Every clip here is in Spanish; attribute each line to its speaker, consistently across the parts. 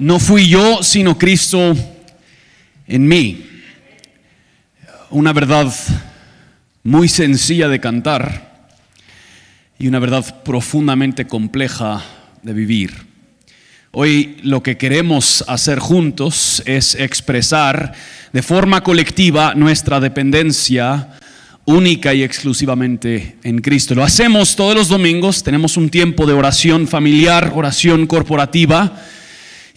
Speaker 1: No fui yo, sino Cristo en mí. Una verdad muy sencilla de cantar y una verdad profundamente compleja de vivir. Hoy lo que queremos hacer juntos es expresar de forma colectiva nuestra dependencia única y exclusivamente en Cristo. Lo hacemos todos los domingos, tenemos un tiempo de oración familiar, oración corporativa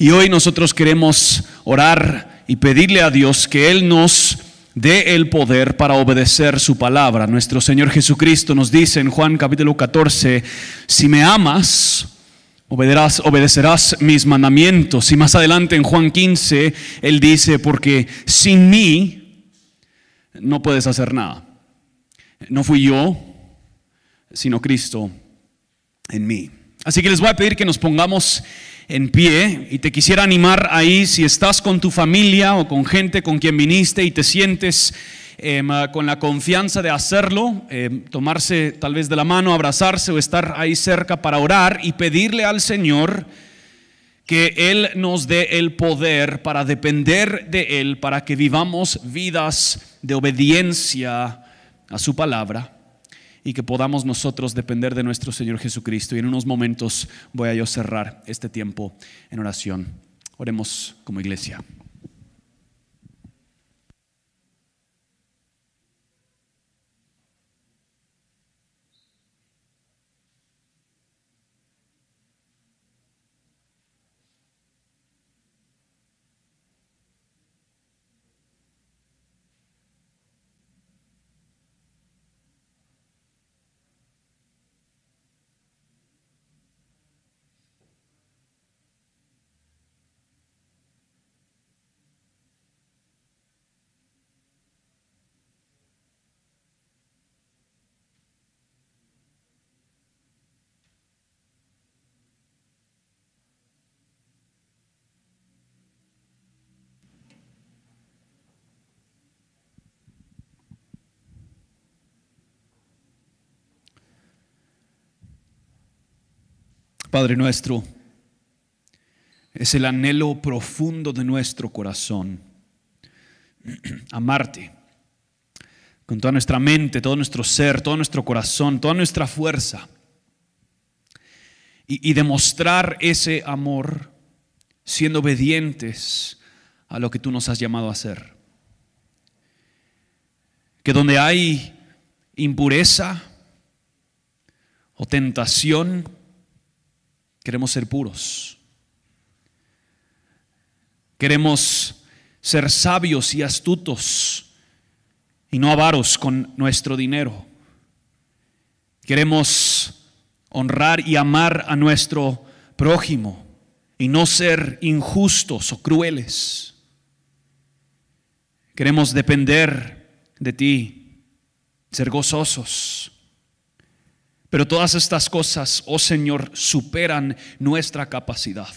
Speaker 1: y hoy nosotros queremos orar y pedirle a Dios que Él nos dé el poder para obedecer su palabra. Nuestro Señor Jesucristo nos dice en Juan capítulo 14, si me amas, obedecerás, mis mandamientos. Y más adelante en Juan 15, Él dice, porque sin mí no puedes hacer nada. No fui yo, sino Cristo en mí. Así que les voy a pedir que nos pongamos en pie y te quisiera animar ahí si estás con tu familia o con gente con quien viniste y te sientes em, con la confianza de hacerlo, em, tomarse tal vez de la mano, abrazarse o estar ahí cerca para orar y pedirle al Señor que Él nos dé el poder para depender de Él, para que vivamos vidas de obediencia a su palabra y que podamos nosotros depender de nuestro Señor Jesucristo. Y en unos momentos voy a yo cerrar este tiempo en oración. Oremos como iglesia. Padre nuestro, es el anhelo profundo de nuestro corazón, amarte con toda nuestra mente, todo nuestro ser, todo nuestro corazón, toda nuestra fuerza, y, demostrar ese amor siendo obedientes a lo que tú nos has llamado a hacer. Que donde hay impureza o tentación, Queremos ser puros. Queremos ser sabios y astutos y no avaros con nuestro dinero. Queremos honrar y amar a nuestro prójimo y no ser injustos o crueles. Queremos depender de ti, ser gozosos pero todas estas cosas, oh Señor, superan nuestra capacidad.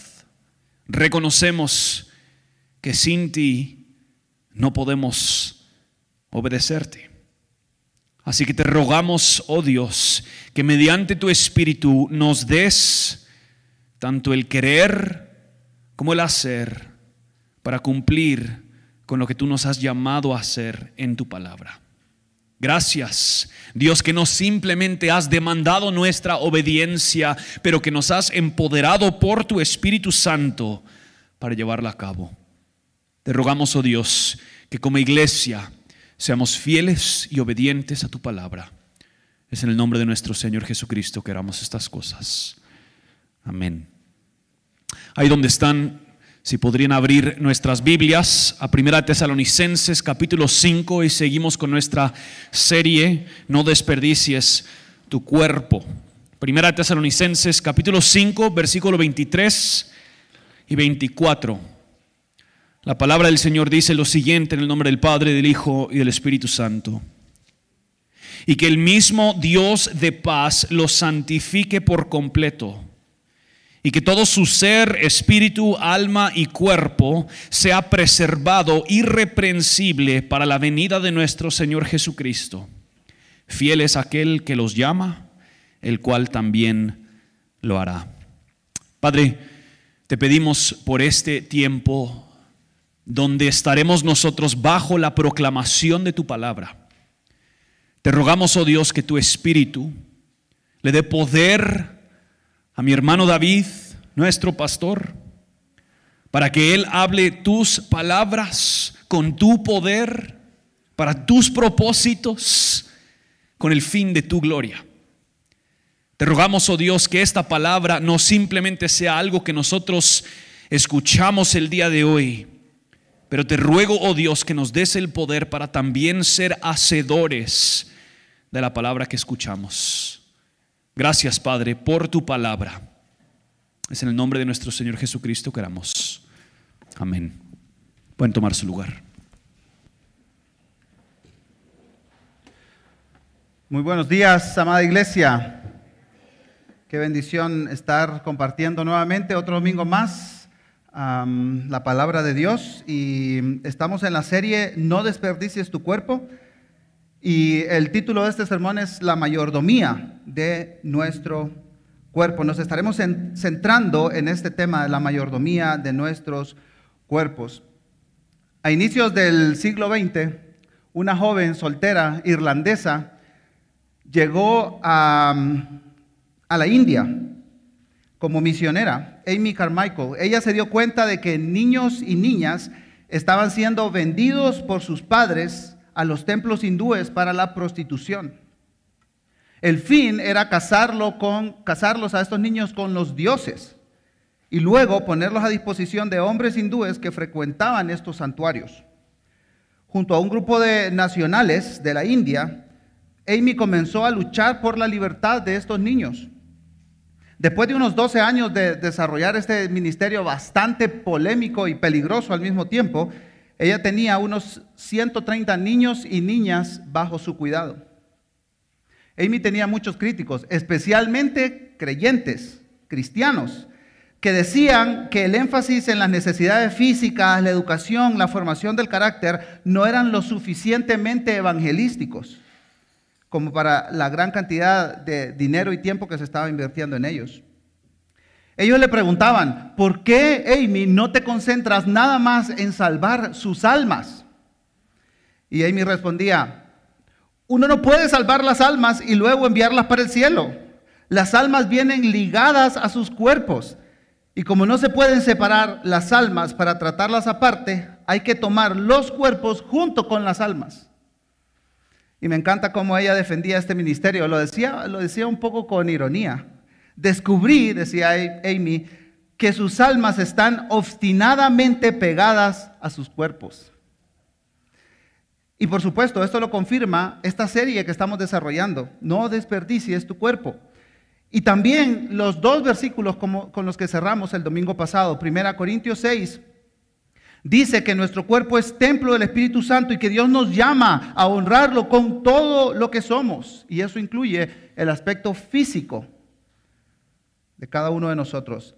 Speaker 1: Reconocemos que sin ti no podemos obedecerte. Así que te rogamos, oh Dios, que mediante tu Espíritu nos des tanto el querer como el hacer para cumplir con lo que tú nos has llamado a hacer en tu palabra. Gracias, Dios, que no simplemente has demandado nuestra obediencia, pero que nos has empoderado por tu Espíritu Santo para llevarla a cabo. Te rogamos, oh Dios, que como iglesia seamos fieles y obedientes a tu palabra. Es en el nombre de nuestro Señor Jesucristo que haramos estas cosas. Amén. Ahí donde están, si podrían abrir nuestras Biblias a Primera Tesalonicenses capítulo 5 y seguimos con nuestra serie No desperdicies tu cuerpo. Primera Tesalonicenses capítulo 5 versículo 23 y 24. La palabra del Señor dice lo siguiente en el nombre del Padre, del Hijo y del Espíritu Santo. Y que el mismo Dios de paz los santifique por completo y que todo su ser, espíritu, alma y cuerpo sea preservado irreprensible para la venida de nuestro Señor Jesucristo. Fiel es aquel que los llama, el cual también lo hará. Padre, Te pedimos por este tiempo donde estaremos nosotros bajo la proclamación de tu palabra. Te rogamos, oh Dios, que tu Espíritu le dé poder a mi hermano David, nuestro pastor, para que él hable tus palabras con tu poder, para tus propósitos, con el fin de tu gloria. Te rogamos, oh Dios, que esta palabra no simplemente sea algo que nosotros escuchamos el día de hoy, pero te ruego, oh Dios, que nos des el poder para también ser hacedores de la palabra que escuchamos. Gracias, Padre, por tu palabra. Es en el nombre de nuestro Señor Jesucristo que oramos. Amén. Pueden tomar su lugar.
Speaker 2: Muy buenos días, amada iglesia. Qué bendición estar compartiendo nuevamente otro domingo más la palabra de Dios. Y estamos en la serie No desperdicies tu cuerpo. Y el título de este sermón es La mayordomía de nuestro cuerpo. Nos estaremos centrando en este tema de la mayordomía de nuestros cuerpos. A inicios del siglo XX, una joven soltera irlandesa llegó a a la India como misionera, Amy Carmichael. Ella se dio cuenta de que niños y niñas estaban siendo vendidos por sus padres a los templos hindúes para la prostitución. El fin era casarlo con, casarlos a estos niños con los dioses y luego ponerlos a disposición de hombres hindúes que frecuentaban estos santuarios. Junto a un grupo de nacionales de la India, Amy comenzó a luchar por la libertad de estos niños. Después de unos 12 años de desarrollar este ministerio bastante polémico y peligroso al mismo tiempo, ella tenía unos 130 niños y niñas bajo su cuidado. Amy tenía muchos críticos, especialmente creyentes, cristianos, que decían que el énfasis en las necesidades físicas, la educación, la formación del carácter no eran lo suficientemente evangelísticos como para la gran cantidad de dinero y tiempo que se estaba invirtiendo en ellos. Ellos le preguntaban, ¿por qué, Amy, no te concentras nada más en salvar sus almas? Y Amy respondía, uno no puede salvar las almas y luego enviarlas para el cielo. Las almas vienen ligadas a sus cuerpos. Y como no se pueden separar las almas para tratarlas aparte, hay que tomar los cuerpos junto con las almas. Y me encanta cómo ella defendía este ministerio. Lo decía, lo decía un poco con ironía. Descubrí, decía Amy, que sus almas están obstinadamente pegadas a sus cuerpos. Y por supuesto, esto lo confirma esta serie que estamos desarrollando. No desperdicies tu cuerpo. Y también los dos versículos con los que cerramos el domingo pasado, 1 Corintios 6, dice que nuestro cuerpo es templo del Espíritu Santo y que Dios nos llama a honrarlo con todo lo que somos. Y eso incluye el aspecto físico de cada uno de nosotros.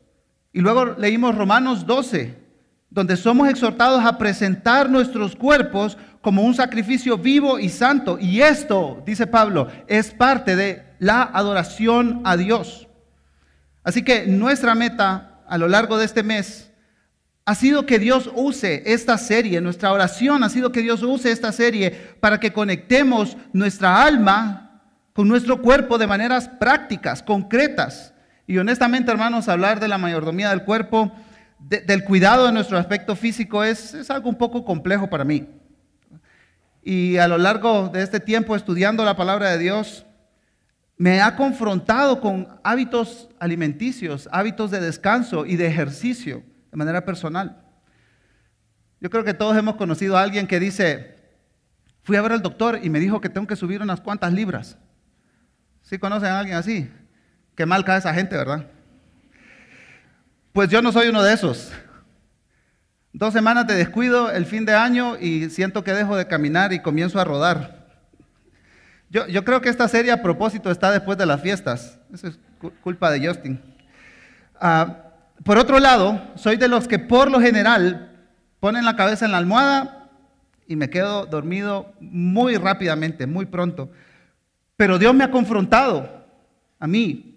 Speaker 2: Y luego leímos Romanos 12, donde somos exhortados a presentar nuestros cuerpos como un sacrificio vivo y santo. Y esto, dice Pablo, es parte de la adoración a Dios. Así que nuestra meta a lo largo de este mes ha sido que Dios use esta serie, nuestra oración ha sido que Dios use esta serie para que conectemos nuestra alma con nuestro cuerpo de maneras prácticas, concretas. Y honestamente, hermanos, hablar de la mayordomía del cuerpo, del cuidado de nuestro aspecto físico, es, es algo un poco complejo para mí. Y a lo largo de este tiempo estudiando la palabra de Dios, me ha confrontado con hábitos alimenticios, hábitos de descanso y de ejercicio de manera personal. Yo creo que todos hemos conocido a alguien que dice, fui a ver al doctor y me dijo que tengo que subir unas cuantas libras. ¿Sí conocen a alguien así? Qué mal cae esa gente, ¿verdad? Pues yo no soy uno de esos. Dos semanas de descuido el fin de año y siento que dejo de caminar y comienzo a rodar. Yo, creo que esta serie a propósito está después de las fiestas. Eso es culpa de Justin. Ah, por otro lado, soy de los que por lo general ponen la cabeza en la almohada y me quedo dormido muy rápidamente, muy pronto. Pero Dios me ha confrontado a mí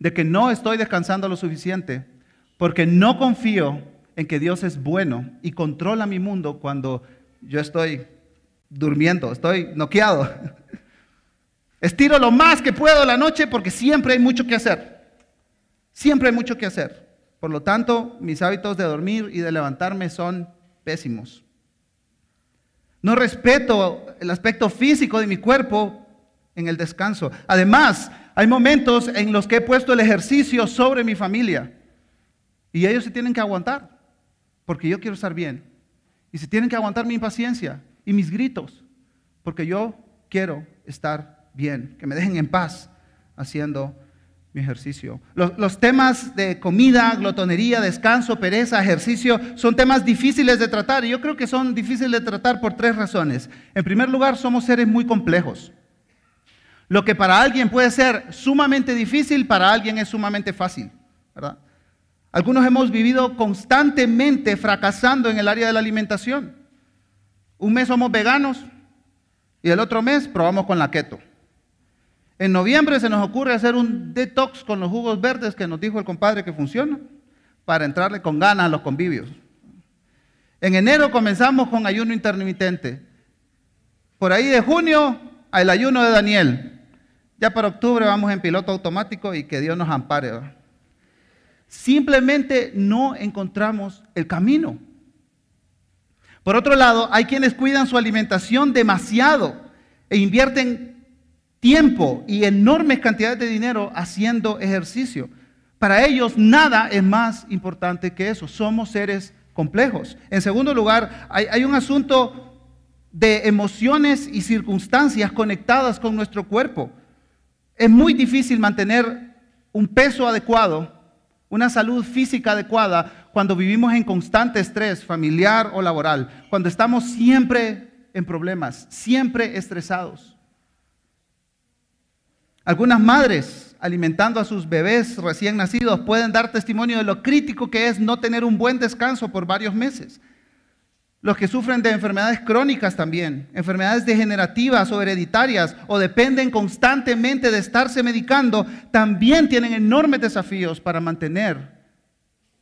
Speaker 2: de que no estoy descansando lo suficiente porque no confío en que Dios es bueno y controla mi mundo cuando yo estoy durmiendo, estoy noqueado. Estiro lo más que puedo la noche porque siempre hay mucho que hacer. Siempre hay mucho que hacer. Por lo tanto, mis hábitos de dormir y de levantarme son pésimos. No respeto el aspecto físico de mi cuerpo en el descanso. Además, hay momentos en los que he puesto el ejercicio sobre mi familia y ellos se tienen que aguantar porque yo quiero estar bien. Y se tienen que aguantar mi impaciencia y mis gritos porque yo quiero estar bien, que me dejen en paz haciendo mi ejercicio. Los, temas de comida, glotonería, descanso, pereza, ejercicio, son temas difíciles de tratar. Y yo creo que son difíciles de tratar por tres razones. En primer lugar, somos seres muy complejos. Lo que para alguien puede ser sumamente difícil, para alguien es sumamente fácil. ¿verdad? Algunos hemos vivido constantemente fracasando en el área de la alimentación. Un mes somos veganos y el otro mes probamos con la keto. En noviembre se nos ocurre hacer un detox con los jugos verdes que nos dijo el compadre que funciona para entrarle con ganas a los convivios. En enero comenzamos con ayuno intermitente. Por ahí de junio al ayuno de Daniel. Ya para octubre vamos en piloto automático y que Dios nos ampare. Simplemente no encontramos el camino. Por otro lado, hay quienes cuidan su alimentación demasiado e invierten tiempo y enormes cantidades de dinero haciendo ejercicio. Para ellos nada es más importante que eso. Somos seres complejos. En segundo lugar, hay, un asunto de emociones y circunstancias conectadas con nuestro cuerpo. Es muy difícil mantener un peso adecuado, una salud física adecuada cuando vivimos en constante estrés familiar o laboral, cuando estamos siempre en problemas, siempre estresados. Algunas madres alimentando a sus bebés recién nacidos pueden dar testimonio de lo crítico que es no tener un buen descanso por varios meses. Los que sufren de enfermedades crónicas también, enfermedades degenerativas o hereditarias o dependen constantemente de estarse medicando, también tienen enormes desafíos para mantener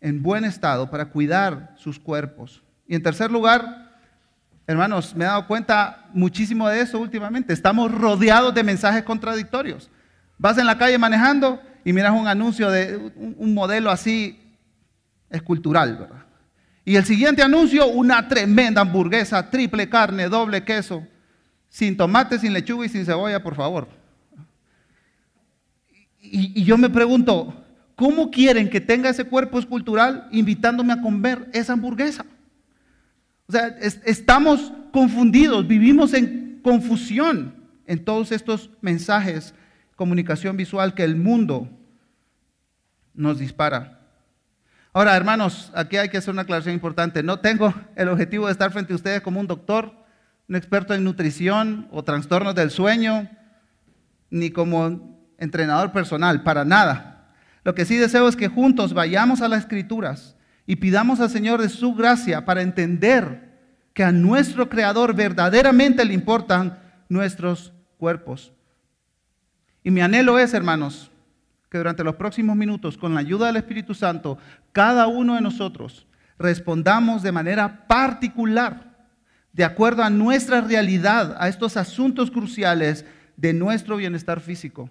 Speaker 2: en buen estado, para cuidar sus cuerpos. Y en tercer lugar, hermanos, me he dado cuenta muchísimo de eso últimamente. Estamos rodeados de mensajes contradictorios. Vas en la calle manejando y miras un anuncio de un, modelo así escultural, ¿verdad? Y el siguiente anuncio, una tremenda hamburguesa, triple carne, doble queso, sin tomate, sin lechuga y sin cebolla, por favor. Y, yo me pregunto, ¿cómo quieren que tenga ese cuerpo escultural invitándome a comer esa hamburguesa? O sea, estamos confundidos, vivimos en confusión en todos estos mensajes comunicación visual que el mundo nos dispara. Ahora, hermanos, aquí hay que hacer una aclaración importante. No tengo el objetivo de estar frente a ustedes como un doctor, un experto en nutrición o trastornos del sueño, ni como entrenador personal, para nada. Lo que sí deseo es que juntos vayamos a las escrituras y pidamos al Señor de su gracia para entender que a nuestro Creador verdaderamente le importan nuestros cuerpos. Y mi anhelo es, hermanos, que durante los próximos minutos, con la ayuda del Espíritu Santo, cada uno de nosotros respondamos de manera particular, de acuerdo a nuestra realidad, a estos asuntos cruciales de nuestro bienestar físico,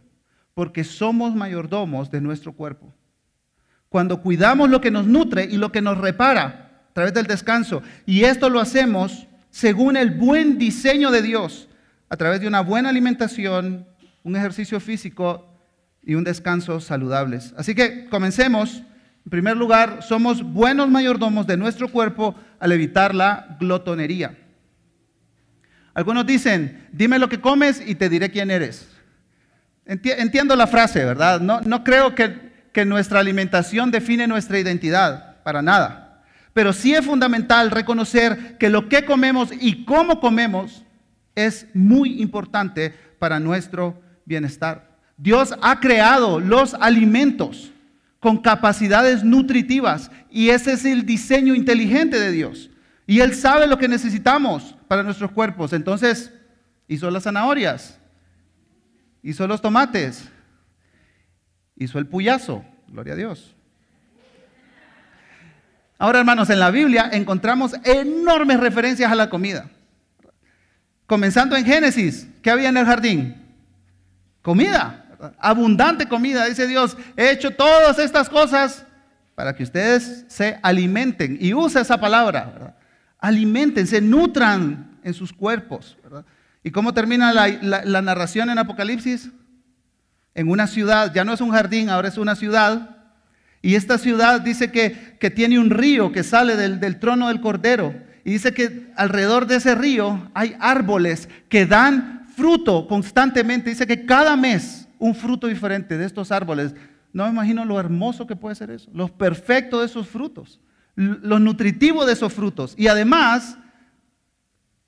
Speaker 2: porque somos mayordomos de nuestro cuerpo. Cuando cuidamos lo que nos nutre y lo que nos repara a través del descanso, y esto lo hacemos según el buen diseño de Dios, a través de una buena alimentación, un ejercicio físico y un descanso saludables. Así que comencemos. En primer lugar, somos buenos mayordomos de nuestro cuerpo al evitar la glotonería. Algunos dicen, dime lo que comes y te diré quién eres. Entiendo la frase, ¿verdad? No, no creo que, que nuestra alimentación define nuestra identidad, para nada. Pero sí es fundamental reconocer que lo que comemos y cómo comemos es muy importante para nuestro bienestar. Dios ha creado los alimentos con capacidades nutritivas y ese es el diseño inteligente de Dios. Y Él sabe lo que necesitamos para nuestros cuerpos. Entonces, hizo las zanahorias, hizo los tomates, hizo el puyazo, gloria a Dios. Ahora, hermanos, en la Biblia encontramos enormes referencias a la comida. Comenzando en Génesis, ¿qué había en el jardín? Comida, abundante comida. Dice Dios, he hecho todas estas cosas para que ustedes se alimenten. Y usa esa palabra, alimenten, se nutran en sus cuerpos. ¿Y cómo termina la, narración en Apocalipsis? En una ciudad, ya no es un jardín, ahora es una ciudad y esta ciudad dice que, tiene un río que sale del, del trono del Cordero. Y dice que alrededor de ese río hay árboles que dan fruto constantemente. Dice que cada mes un fruto diferente de estos árboles. No me imagino lo hermoso que puede ser eso, lo perfecto de esos frutos, lo nutritivo de esos frutos. Y además,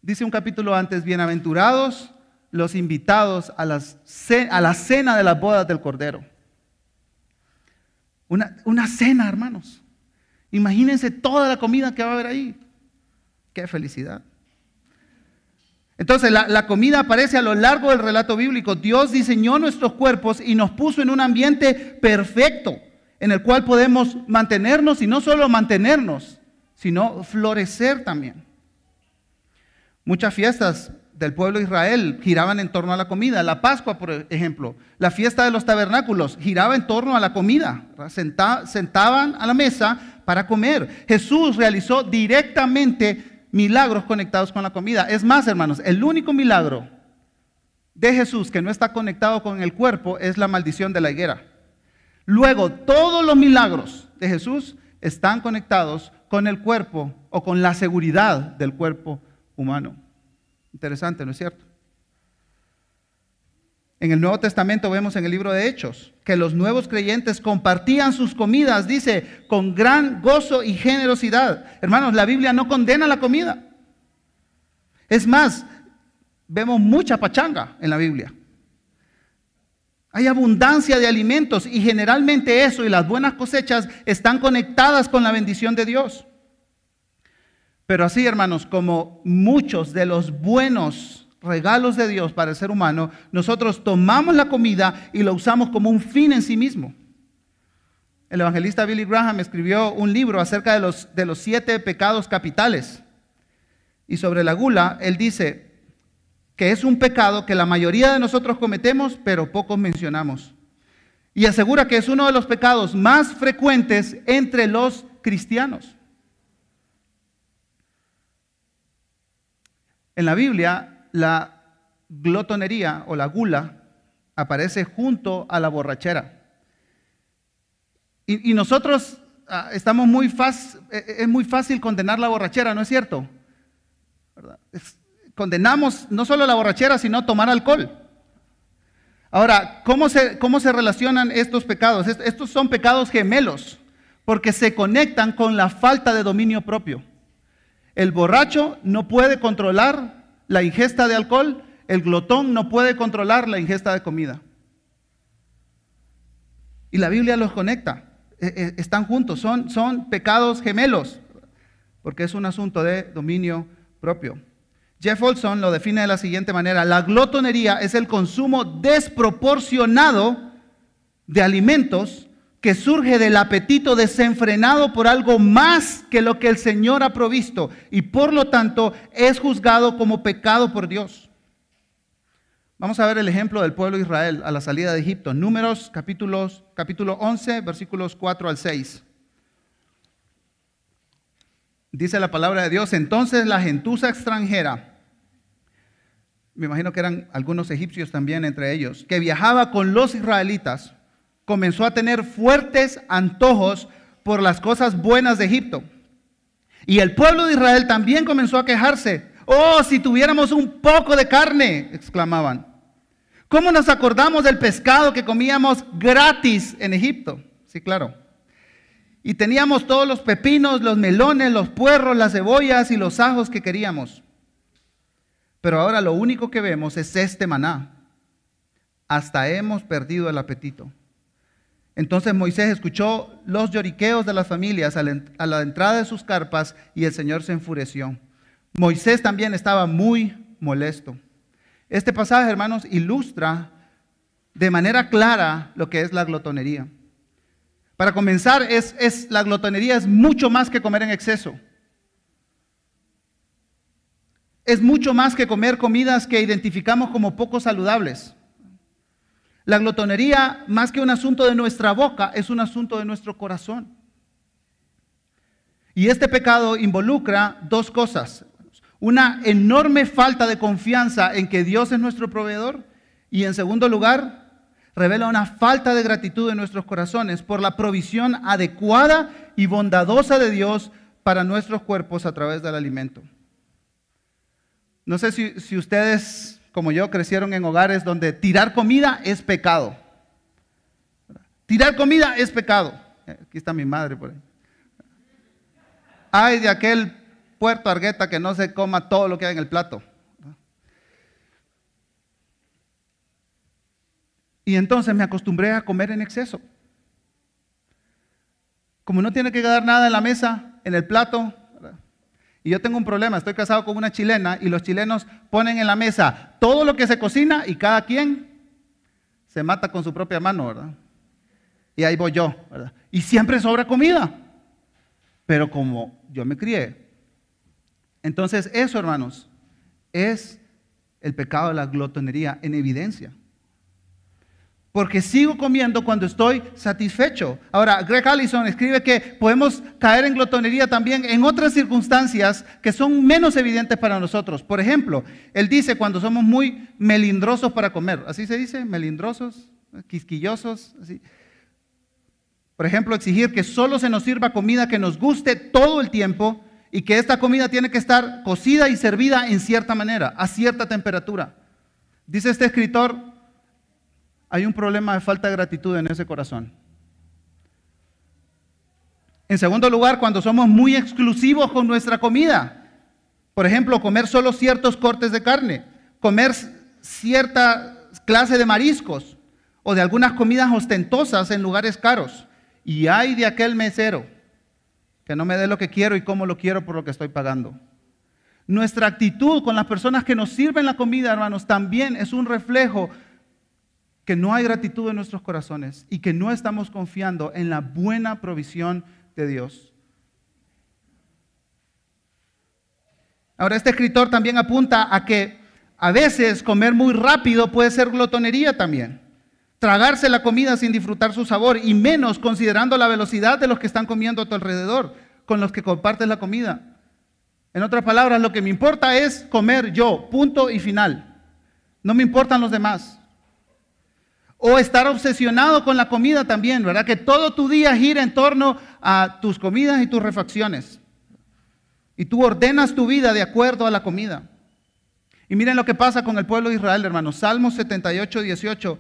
Speaker 2: dice un capítulo antes, bienaventurados los invitados a, a la cena de las bodas del Cordero. Una, cena, hermanos. Imagínense toda la comida que va a haber ahí. Qué felicidad. Entonces la, comida aparece a lo largo del relato bíblico. Dios diseñó nuestros cuerpos y nos puso en un ambiente perfecto en el cual podemos mantenernos y no solo mantenernos, sino florecer también. Muchas fiestas del pueblo de Israel giraban en torno a la comida. La Pascua, por ejemplo, la fiesta de los tabernáculos giraba en torno a la comida. sentaban a la mesa para comer. Jesús realizó directamente milagros conectados con la comida. Es más, hermanos, el único milagro de Jesús que no está conectado con el cuerpo es la maldición de la higuera. Luego, todos los milagros de Jesús están conectados con el cuerpo o con la seguridad del cuerpo humano. Interesante, ¿no es cierto? En el Nuevo Testamento vemos en el libro de Hechos que los nuevos creyentes compartían sus comidas, dice, con gran gozo y generosidad. Hermanos, la Biblia no condena la comida. Es más, vemos mucha pachanga en la Biblia. Hay abundancia de alimentos y generalmente eso y las buenas cosechas están conectadas con la bendición de Dios. Pero así, hermanos, como muchos de los buenos regalos de Dios para el ser humano, nosotros tomamos la comida y lo usamos como un fin en sí mismo. El evangelista Billy Graham escribió un libro acerca de los, de los siete pecados capitales. Y sobre la gula, él dice que es un pecado que la mayoría de nosotros cometemos, pero pocos mencionamos. Y asegura que es uno de los pecados más frecuentes entre los cristianos. En la Biblia, la glotonería o la gula aparece junto a la borrachera. Y, nosotros ah, estamos muy fácil, e, e, es muy fácil condenar la borrachera, ¿no es cierto? condenamos no solo la borrachera, sino tomar alcohol. Ahora, ¿cómo se, ¿cómo se relacionan estos pecados? Estos son pecados gemelos, porque se conectan con la falta de dominio propio. El borracho no puede controlar la ingesta de alcohol, el glotón no puede controlar la ingesta de comida. Y la Biblia los conecta, e, e, están juntos, son, son pecados gemelos, porque es un asunto de dominio propio. Jeff Olson lo define de la siguiente manera, la glotonería es el consumo desproporcionado de alimentos que surge del apetito desenfrenado por algo más que lo que el Señor ha provisto y por lo tanto es juzgado como pecado por Dios. Vamos a ver el ejemplo del pueblo de Israel a la salida de Egipto. Números capítulos, capítulo 11, versículos 4 al 6. Dice la palabra de Dios, entonces la gentuza extranjera, me imagino que eran algunos egipcios también entre ellos, que viajaba con los israelitas, comenzó a tener fuertes antojos por las cosas buenas de Egipto. Y el pueblo de Israel también comenzó a quejarse. Oh, si tuviéramos un poco de carne, exclamaban. ¿Cómo nos acordamos del pescado que comíamos gratis en Egipto? Sí, claro. Y teníamos todos los pepinos, los melones, los puerros, las cebollas y los ajos que queríamos. Pero ahora lo único que vemos es este maná. Hasta hemos perdido el apetito. Entonces Moisés escuchó los lloriqueos de las familias a la entrada de sus carpas y el Señor se enfureció. Moisés también estaba muy molesto. Este pasaje, hermanos, ilustra de manera clara lo que es la glotonería. Para comenzar, es, la glotonería es mucho más que comer en exceso. Es mucho más que comer comidas que identificamos como poco saludables. La glotonería, más que un asunto de nuestra boca, es un asunto de nuestro corazón. Y este pecado involucra dos cosas. Una enorme falta de confianza en que Dios es nuestro proveedor y en segundo lugar, revela una falta de gratitud en nuestros corazones por la provisión adecuada y bondadosa de Dios para nuestros cuerpos a través del alimento. No sé si, si ustedes, como yo, crecieron en hogares donde tirar comida es pecado. Tirar comida es pecado. Aquí está mi madre por ahí. Ay de aquel puerto Argueta que no se coma todo lo que hay en el plato. Y entonces me acostumbré a comer en exceso. Como no tiene que quedar nada en la mesa, en el plato, y yo tengo un problema, estoy casado con una chilena y los chilenos ponen en la mesa todo lo que se cocina y cada quien se mata con su propia mano, ¿verdad? Y ahí voy yo, ¿verdad? Y siempre sobra comida. Pero como yo me crié. Entonces eso, hermanos, es el pecado de la glotonería en evidencia porque sigo comiendo cuando estoy satisfecho. Ahora, Greg Allison escribe que podemos caer en glotonería también en otras circunstancias que son menos evidentes para nosotros. Por ejemplo, él dice cuando somos muy melindrosos para comer, así se dice, melindrosos, quisquillosos. Por ejemplo, exigir que solo se nos sirva comida que nos guste todo el tiempo y que esta comida tiene que estar cocida y servida en cierta manera, a cierta temperatura. Dice este escritor, hay un problema de falta de gratitud en ese corazón. En segundo lugar, cuando somos muy exclusivos con nuestra comida. Por ejemplo, comer solo ciertos cortes de carne, comer cierta clase de mariscos o de algunas comidas ostentosas en lugares caros. Y hay de aquel mesero que no me dé lo que quiero y cómo lo quiero por lo que estoy pagando. Nuestra actitud con las personas que nos sirven la comida, hermanos, también es un reflejo que no hay gratitud en nuestros corazones y que no estamos confiando en la buena provisión de Dios. Ahora, este escritor también apunta a que a veces comer muy rápido puede ser glotonería también. Tragarse la comida sin disfrutar su sabor y menos considerando la velocidad de los que están comiendo a tu alrededor, con los que compartes la comida. En otras palabras, lo que me importa es comer yo, punto y final. No me importan los demás. O estar obsesionado con la comida también, ¿verdad? Que todo tu día gira en torno a tus comidas y tus refacciones. Y tú ordenas tu vida de acuerdo a la comida. Y miren lo que pasa con el pueblo de Israel, hermanos. Salmo 78, 18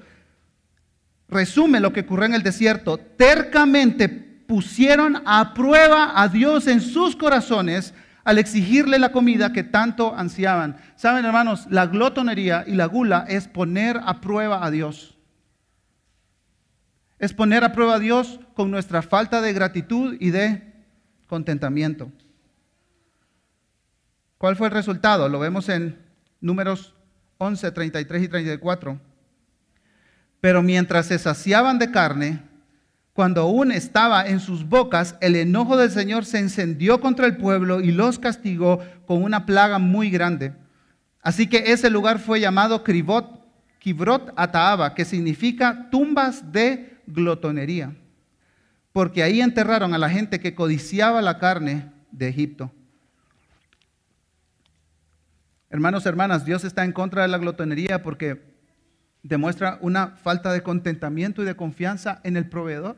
Speaker 2: resume lo que ocurrió en el desierto. Tercamente pusieron a prueba a Dios en sus corazones al exigirle la comida que tanto ansiaban. Saben, hermanos, la glotonería y la gula es poner a prueba a Dios es poner a prueba a Dios con nuestra falta de gratitud y de contentamiento. ¿Cuál fue el resultado? Lo vemos en números 11, 33 y 34. Pero mientras se saciaban de carne, cuando aún estaba en sus bocas, el enojo del Señor se encendió contra el pueblo y los castigó con una plaga muy grande. Así que ese lugar fue llamado Kibrot Ataaba, que significa tumbas de glotonería, porque ahí enterraron a la gente que codiciaba la carne de Egipto. Hermanos, hermanas, Dios está en contra de la glotonería porque demuestra una falta de contentamiento y de confianza en el proveedor.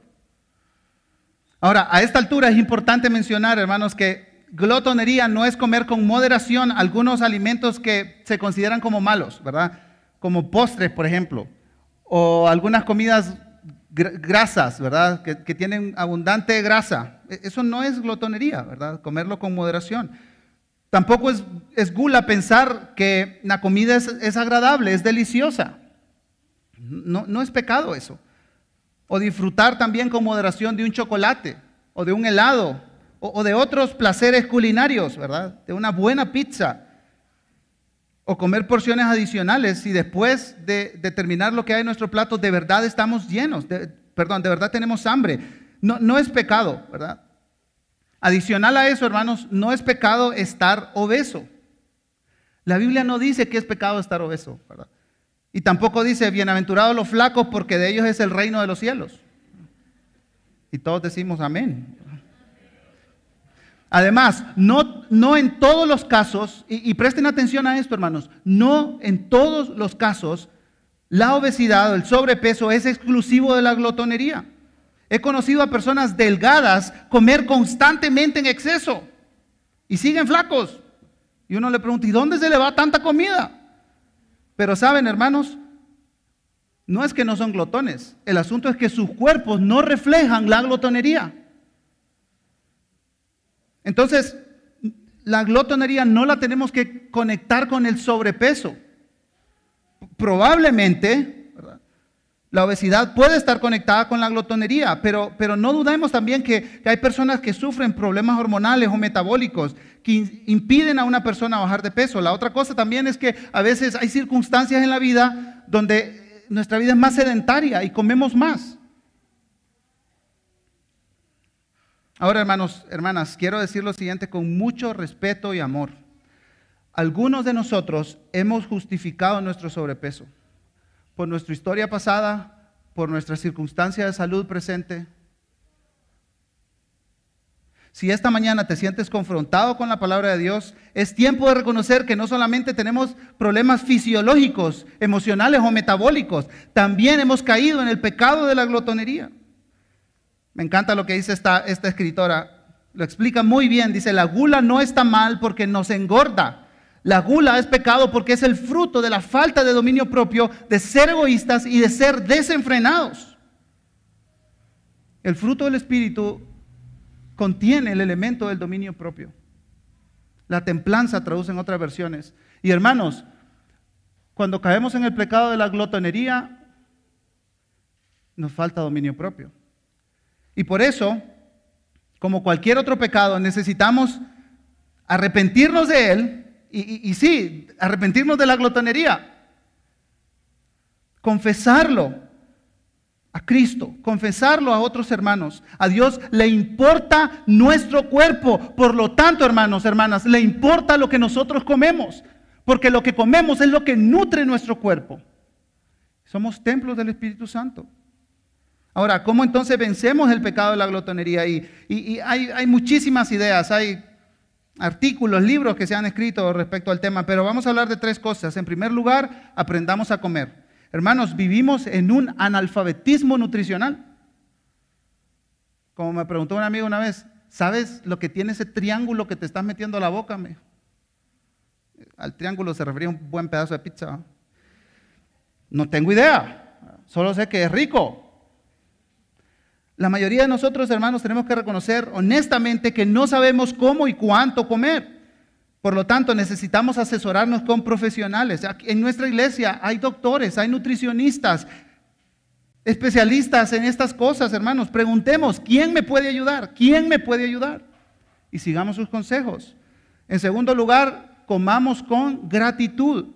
Speaker 2: Ahora, a esta altura es importante mencionar, hermanos, que glotonería no es comer con moderación algunos alimentos que se consideran como malos, ¿verdad? Como postres, por ejemplo, o algunas comidas grasas, ¿verdad? Que, tienen abundante grasa. E, eso no es glotonería, ¿verdad? Comerlo con moderación. Tampoco es, es gula pensar que la comida es, agradable, es deliciosa. No, no, es pecado eso. O disfrutar también con moderación de un chocolate, o de un helado, o de otros placeres culinarios, ¿verdad? De una buena pizza o comer porciones adicionales y después de, terminar lo que hay en nuestro plato, de verdad estamos llenos, perdón, de verdad tenemos hambre. No, no es pecado, ¿verdad? Adicional a eso, hermanos, no es pecado estar obeso. La Biblia no dice que es pecado estar obeso, ¿verdad? Y tampoco dice, bienaventurados los flacos porque de ellos es el reino de los cielos. Y todos decimos amén. Además, no, no en todos los casos, y, y, presten atención a esto, hermanos, no en todos los casos la obesidad o el sobrepeso es exclusivo de la glotonería. He conocido a personas delgadas comer constantemente en exceso y siguen flacos. Y uno le pregunta, ¿y dónde se le va tanta comida? Pero saben, hermanos, no es que no son glotones. El asunto es que sus cuerpos no reflejan la glotonería. Entonces, la glotonería no la tenemos que conectar con el sobrepeso. Probablemente la obesidad puede estar conectada con la glotonería, pero, pero no dudemos también que, que, hay personas que sufren problemas hormonales o metabólicos que impiden a una persona bajar de peso. La otra cosa también es que a veces hay circunstancias en la vida donde nuestra vida es más sedentaria y comemos más. Ahora, hermanos, hermanas, quiero decir lo siguiente con mucho respeto y amor. Algunos de nosotros hemos justificado nuestro sobrepeso por nuestra historia pasada, por nuestra circunstancia de salud presente. Si esta mañana te sientes confrontado con la palabra de Dios, es tiempo de reconocer que no solamente tenemos problemas fisiológicos, emocionales o metabólicos, también hemos caído en el pecado de la glotonería. Me encanta lo que dice esta, escritora, lo explica muy bien, dice, la gula no está mal porque nos engorda, la gula es pecado porque es el fruto de la falta de dominio propio, de ser egoístas y de ser desenfrenados. El fruto del Espíritu contiene el elemento del dominio propio. La templanza traduce en otras versiones. Y hermanos, cuando caemos en el pecado de la glotonería, nos falta dominio propio. Y por eso, como cualquier otro pecado, necesitamos arrepentirnos de él y, sí, arrepentirnos de la glotonería. Confesarlo a Cristo, confesarlo a otros hermanos. A Dios le importa nuestro cuerpo. Por lo tanto, hermanos, hermanas, le importa lo que nosotros comemos. Porque lo que comemos es lo que nutre nuestro cuerpo. Somos templos del Espíritu Santo. Ahora, ¿cómo entonces vencemos el pecado de la glotonería? Y, hay, hay muchísimas ideas. Hay artículos, libros que se han escrito respecto al tema, pero vamos a hablar de tres cosas. En primer lugar, aprendamos a comer. Hermanos, vivimos en un analfabetismo nutricional. Como me preguntó un amigo una vez, ¿sabes lo que tiene ese triángulo que te estás metiendo a la boca? Al triángulo se refería a un buen pedazo de pizza. No tengo idea, solo sé que es rico. La mayoría de nosotros, hermanos, tenemos que reconocer honestamente que no sabemos cómo y cuánto comer. Por lo tanto, necesitamos asesorarnos con profesionales. En nuestra iglesia hay doctores, hay nutricionistas, especialistas en estas cosas, hermanos. Preguntemos, ¿quién me puede ayudar? ¿Quién me puede ayudar? Y sigamos sus consejos. En segundo lugar, comamos con gratitud.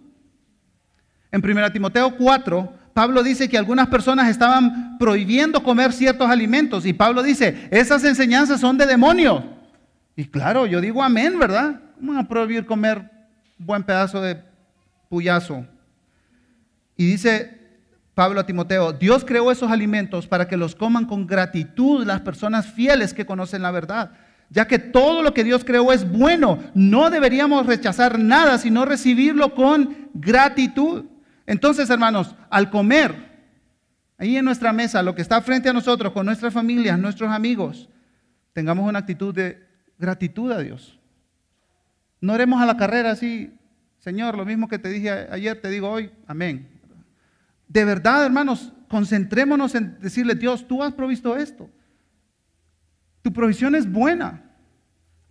Speaker 2: En 1 Timoteo 4, Pablo dice que algunas personas estaban prohibiendo comer ciertos alimentos y Pablo dice, esas enseñanzas son de demonios. Y claro, yo digo amén, ¿verdad? ¿Cómo van a prohibir comer buen pedazo de puyazo? Y dice Pablo a Timoteo, Dios creó esos alimentos para que los coman con gratitud las personas fieles que conocen la verdad. Ya que todo lo que Dios creó es bueno, no deberíamos rechazar nada, sino recibirlo con gratitud. Entonces, hermanos, al comer, ahí en nuestra mesa, lo que está frente a nosotros, con nuestras familias, nuestros amigos, tengamos una actitud de gratitud a Dios. No haremos a la carrera así, Señor, lo mismo que te dije ayer, te digo hoy, amén. De verdad, hermanos, concentrémonos en decirle, Dios, tú has provisto esto. Tu provisión es buena.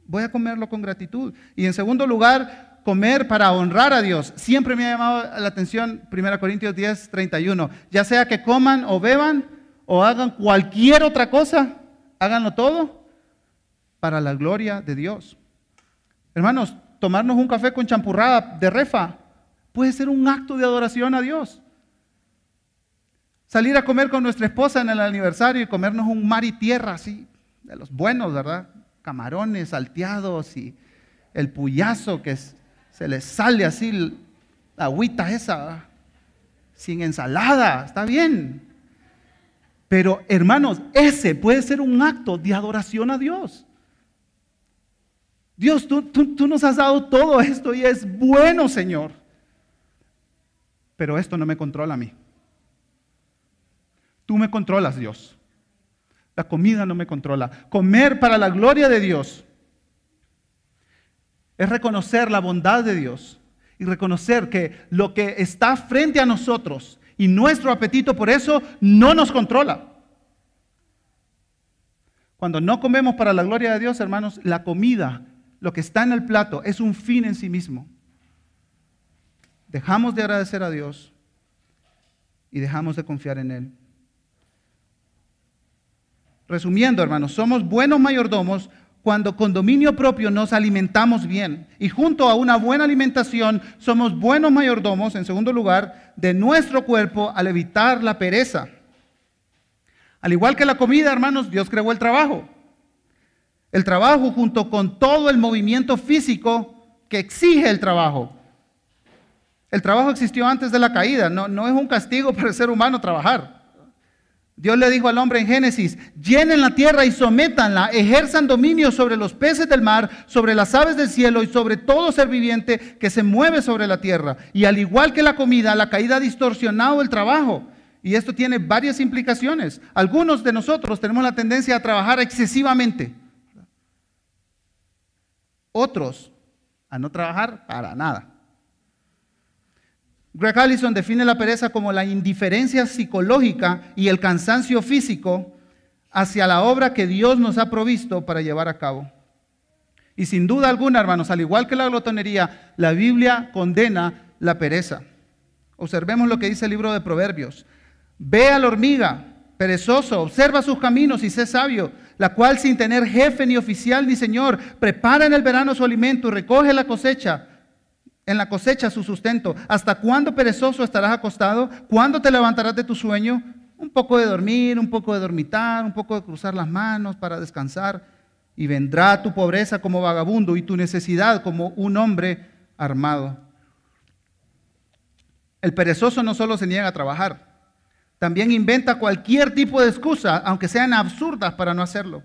Speaker 2: Voy a comerlo con gratitud. Y en segundo lugar, comer para honrar a Dios. Siempre me ha llamado la atención 1 Corintios 10, 31. Ya sea que coman o beban o hagan cualquier otra cosa, háganlo todo para la gloria de Dios. Hermanos, tomarnos un café con champurrada de refa puede ser un acto de adoración a Dios. salir a comer con nuestra esposa en el aniversario y comernos un mar y tierra así, de los buenos, ¿verdad? Camarones salteados y el puyazo que se le sale así la agüita esa, sin ensalada, está bien. Pero hermanos, ese puede ser un acto de adoración a Dios. Dios, tú, tú, nos has dado todo esto y es bueno, Señor. Pero esto no me controla a mí. Tú me controlas, Dios. La comida no me controla. Comer para la gloria de Dios es reconocer la bondad de Dios y reconocer que lo que está frente a nosotros y nuestro apetito por eso no nos controla. Cuando no comemos para la gloria de Dios, hermanos, la comida, lo que está en el plato, es un fin en sí mismo. Dejamos de agradecer a Dios y dejamos de confiar en Él. Resumiendo, hermanos, somos buenos mayordomos cuando con dominio propio nos alimentamos bien. Y junto a una buena alimentación somos buenos mayordomos, en segundo lugar, de nuestro cuerpo al evitar la pereza. Al igual que la comida, hermanos, Dios creó el trabajo. El trabajo junto con todo el movimiento físico que exige el trabajo. El trabajo existió antes de la caída, no, no es un castigo para el ser humano trabajar. Dios le dijo al hombre en Génesis, llenen la tierra y sométanla, ejerzan dominio sobre los peces del mar, sobre las aves del cielo y sobre todo ser viviente que se mueve sobre la tierra. Y al igual que la comida, la caída ha distorsionado el trabajo. Y esto tiene varias implicaciones. Algunos de nosotros tenemos la tendencia a trabajar excesivamente. Otros a no trabajar para nada. Greg Allison define la pereza como la indiferencia psicológica y el cansancio físico hacia la obra que Dios nos ha provisto para llevar a cabo. Y sin duda alguna, hermanos, al igual que la glotonería, la Biblia condena la pereza. Observemos lo que dice el libro de Proverbios. Ve a la hormiga, perezoso, observa sus caminos y sé sabio, la cual sin tener jefe ni oficial ni señor, prepara en el verano su alimento y recoge la cosecha en la cosecha su sustento. ¿Hasta cuándo perezoso estarás acostado? ¿Cuándo te levantarás de tu sueño? Un poco de dormir, un poco de dormitar, un poco de cruzar las manos para descansar. Y vendrá tu pobreza como vagabundo y tu necesidad como un hombre armado. El perezoso no solo se niega a trabajar, también inventa cualquier tipo de excusa, aunque sean absurdas, para no hacerlo.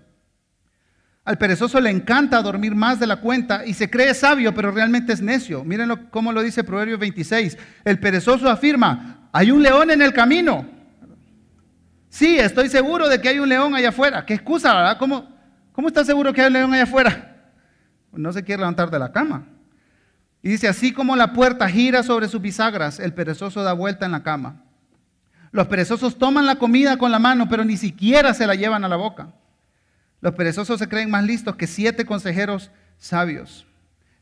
Speaker 2: Al perezoso le encanta dormir más de la cuenta y se cree sabio, pero realmente es necio. Miren cómo lo dice Proverbios 26. El perezoso afirma, hay un león en el camino. Sí, estoy seguro de que hay un león allá afuera. ¿Qué excusa, verdad? ¿Cómo, cómo está seguro que hay un león allá afuera? No se quiere levantar de la cama. Y dice, así como la puerta gira sobre sus bisagras, el perezoso da vuelta en la cama. Los perezosos toman la comida con la mano, pero ni siquiera se la llevan a la boca. Los perezosos se creen más listos que siete consejeros sabios.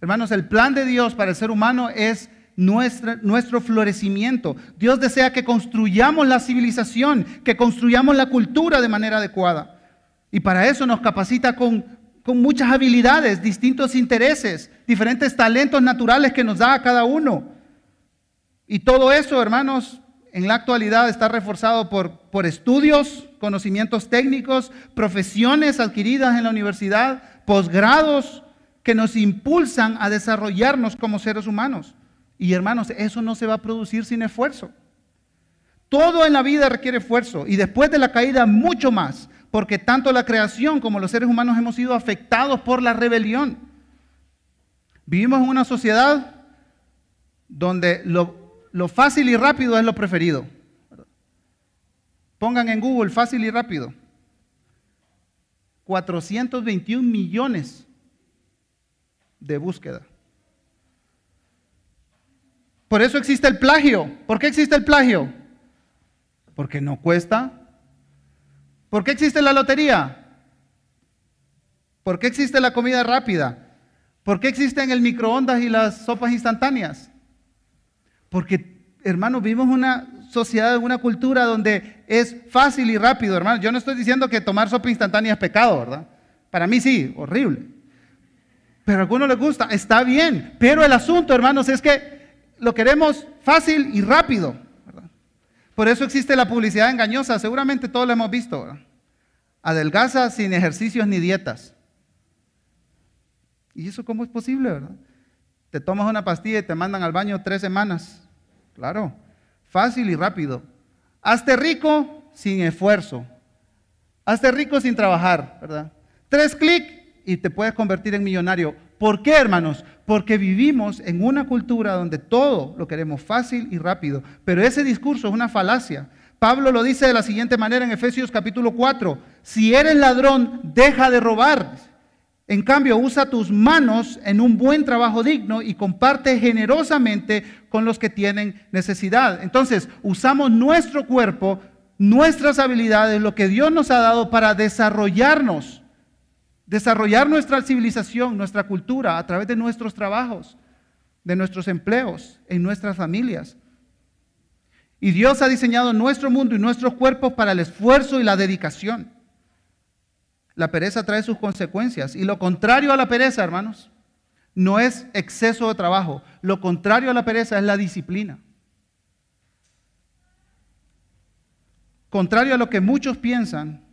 Speaker 2: Hermanos, el plan de Dios para el ser humano es nuestro florecimiento. Dios desea que construyamos la civilización, que construyamos la cultura de manera adecuada. Y para eso nos capacita con, muchas habilidades, distintos intereses, diferentes talentos naturales que nos da cada uno. Y todo eso, hermanos, en la actualidad está reforzado por, por estudios, conocimientos técnicos, profesiones adquiridas en la universidad, posgrados que nos impulsan a desarrollarnos como seres humanos. Y hermanos, eso no se va a producir sin esfuerzo. Todo en la vida requiere esfuerzo y después de la caída mucho más, porque tanto la creación como los seres humanos hemos sido afectados por la rebelión. Vivimos en una sociedad donde lo lo fácil y rápido es lo preferido. Pongan en Google fácil y rápido. 421 millones de búsqueda. Por eso existe el plagio. ¿Por qué existe el plagio? Porque no cuesta. ¿Por qué existe la lotería? ¿Por qué existe la comida rápida? ¿Por qué existen el microondas y las sopas instantáneas? Porque, hermano, vivimos una sociedad, una cultura donde es fácil y rápido, hermano. Yo no estoy diciendo que tomar sopa instantánea es pecado, ¿verdad? Para mí sí, horrible. Pero a algunos les gusta, está bien. Pero el asunto, hermanos, es que lo queremos fácil y rápido. Por eso existe la publicidad engañosa, seguramente todos lo hemos visto. Adelgaza sin ejercicios ni dietas. ¿Y eso cómo es posible, verdad? Te tomas una pastilla y te mandan al baño tres semanas. Claro, fácil y rápido. Hazte rico sin esfuerzo. Hazte rico sin trabajar, ¿verdad? Tres clics y te puedes convertir en millonario. ¿Por qué, hermanos? Porque vivimos en una cultura donde todo lo queremos fácil y rápido. Pero ese discurso es una falacia. Pablo lo dice de la siguiente manera en Efesios capítulo 4. Si eres ladrón, deja de robar. En cambio, usa tus manos en un buen trabajo digno y comparte generosamente con los que tienen necesidad. Entonces, usamos nuestro cuerpo, nuestras habilidades, lo que Dios nos ha dado para desarrollarnos desarrollar nuestra civilización, nuestra cultura a través de nuestros trabajos, de nuestros empleos, en nuestras familias. Y Dios ha diseñado nuestro mundo y nuestros cuerpos para el esfuerzo y la dedicación. La pereza trae sus consecuencias. Y lo contrario a la pereza, hermanos, no es exceso de trabajo. Lo contrario a la pereza es la disciplina. Contrario a lo que muchos piensan,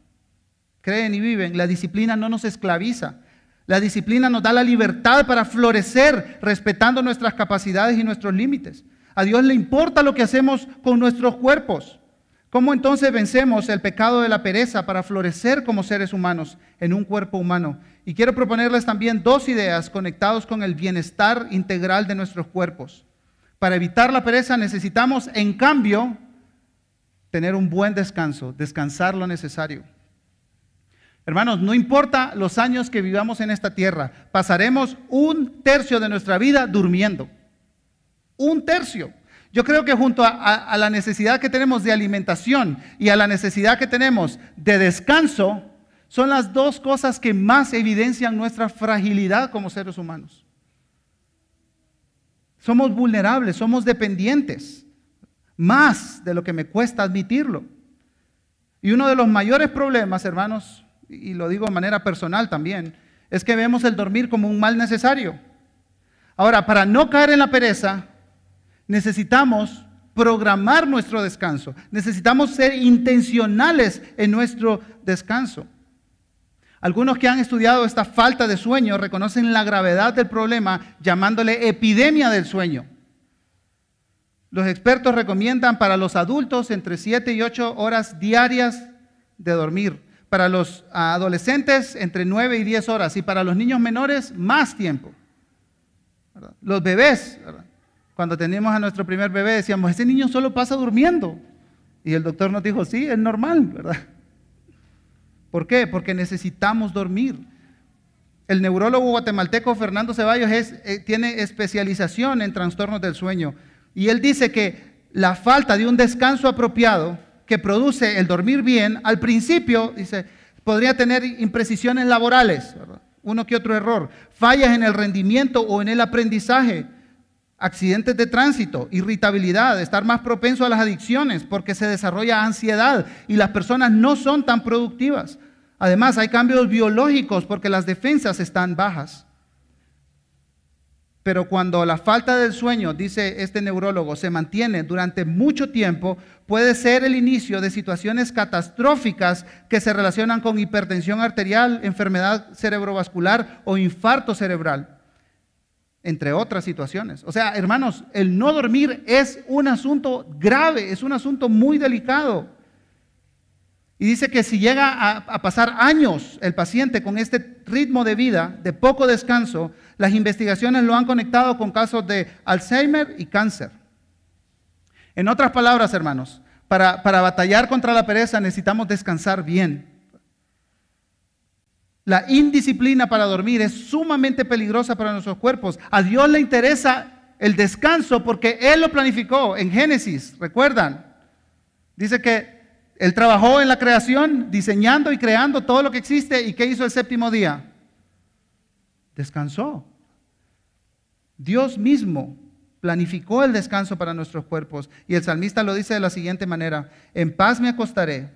Speaker 2: creen y viven, la disciplina no nos esclaviza. La disciplina nos da la libertad para florecer respetando nuestras capacidades y nuestros límites. A Dios le importa lo que hacemos con nuestros cuerpos. ¿Cómo entonces vencemos el pecado de la pereza para florecer como seres humanos en un cuerpo humano? Y quiero proponerles también dos ideas conectados con el bienestar integral de nuestros cuerpos. Para evitar la pereza necesitamos, en cambio, tener un buen descanso, descansar lo necesario. Hermanos, no importa los años que vivamos en esta tierra, pasaremos un tercio de nuestra vida durmiendo. Un tercio. Yo creo que junto a, la necesidad que tenemos de alimentación y a la necesidad que tenemos de descanso, son las dos cosas que más evidencian nuestra fragilidad como seres humanos. Somos vulnerables, somos dependientes, más de lo que me cuesta admitirlo. Y uno de los mayores problemas, hermanos, y lo digo de manera personal también, es que vemos el dormir como un mal necesario. Ahora, para no caer en la pereza, necesitamos programar nuestro descanso. Necesitamos ser intencionales en nuestro descanso. Algunos que han estudiado esta falta de sueño reconocen la gravedad del problema llamándole epidemia del sueño. Los expertos recomiendan para los adultos entre 7 y 8 horas diarias de dormir para los adolescentes entre 9 y 10 horas y para los niños menores más tiempo. Los bebés, cuando teníamos a nuestro primer bebé decíamos, ese niño solo pasa durmiendo. Y el doctor nos dijo, sí, es normal, ¿verdad? ¿Por qué? Porque necesitamos dormir. El neurólogo guatemalteco Fernando Ceballos eh, tiene especialización en trastornos del sueño y él dice que la falta de un descanso apropiado que produce el dormir bien, al principio, dice, podría tener imprecisiones laborales, uno que otro error, fallas en el rendimiento o en el aprendizaje, accidentes de tránsito, irritabilidad, estar más propenso a las adicciones porque se desarrolla ansiedad y las personas no son tan productivas. Además, hay cambios biológicos porque las defensas están bajas. Pero cuando la falta del sueño, dice este neurólogo, se mantiene durante mucho tiempo, puede ser el inicio de situaciones catastróficas que se relacionan con hipertensión arterial, enfermedad cerebrovascular o infarto cerebral, entre otras situaciones. O sea, hermanos, el no dormir es un asunto grave, es un asunto muy delicado. Y dice que si llega a, pasar años el paciente con este ritmo de vida, de poco descanso, las investigaciones lo han conectado con casos de Alzheimer y cáncer. En otras palabras, hermanos, para, para batallar contra la pereza necesitamos descansar bien. La indisciplina para dormir es sumamente peligrosa para nuestros cuerpos. A Dios le interesa el descanso porque Él lo planificó en Génesis, ¿recuerdan? Dice que él trabajó en la creación, diseñando y creando todo lo que existe. ¿Y qué hizo el séptimo día? Descansó. Dios mismo planificó el descanso para nuestros cuerpos. Y el salmista lo dice de la siguiente manera, en paz me acostaré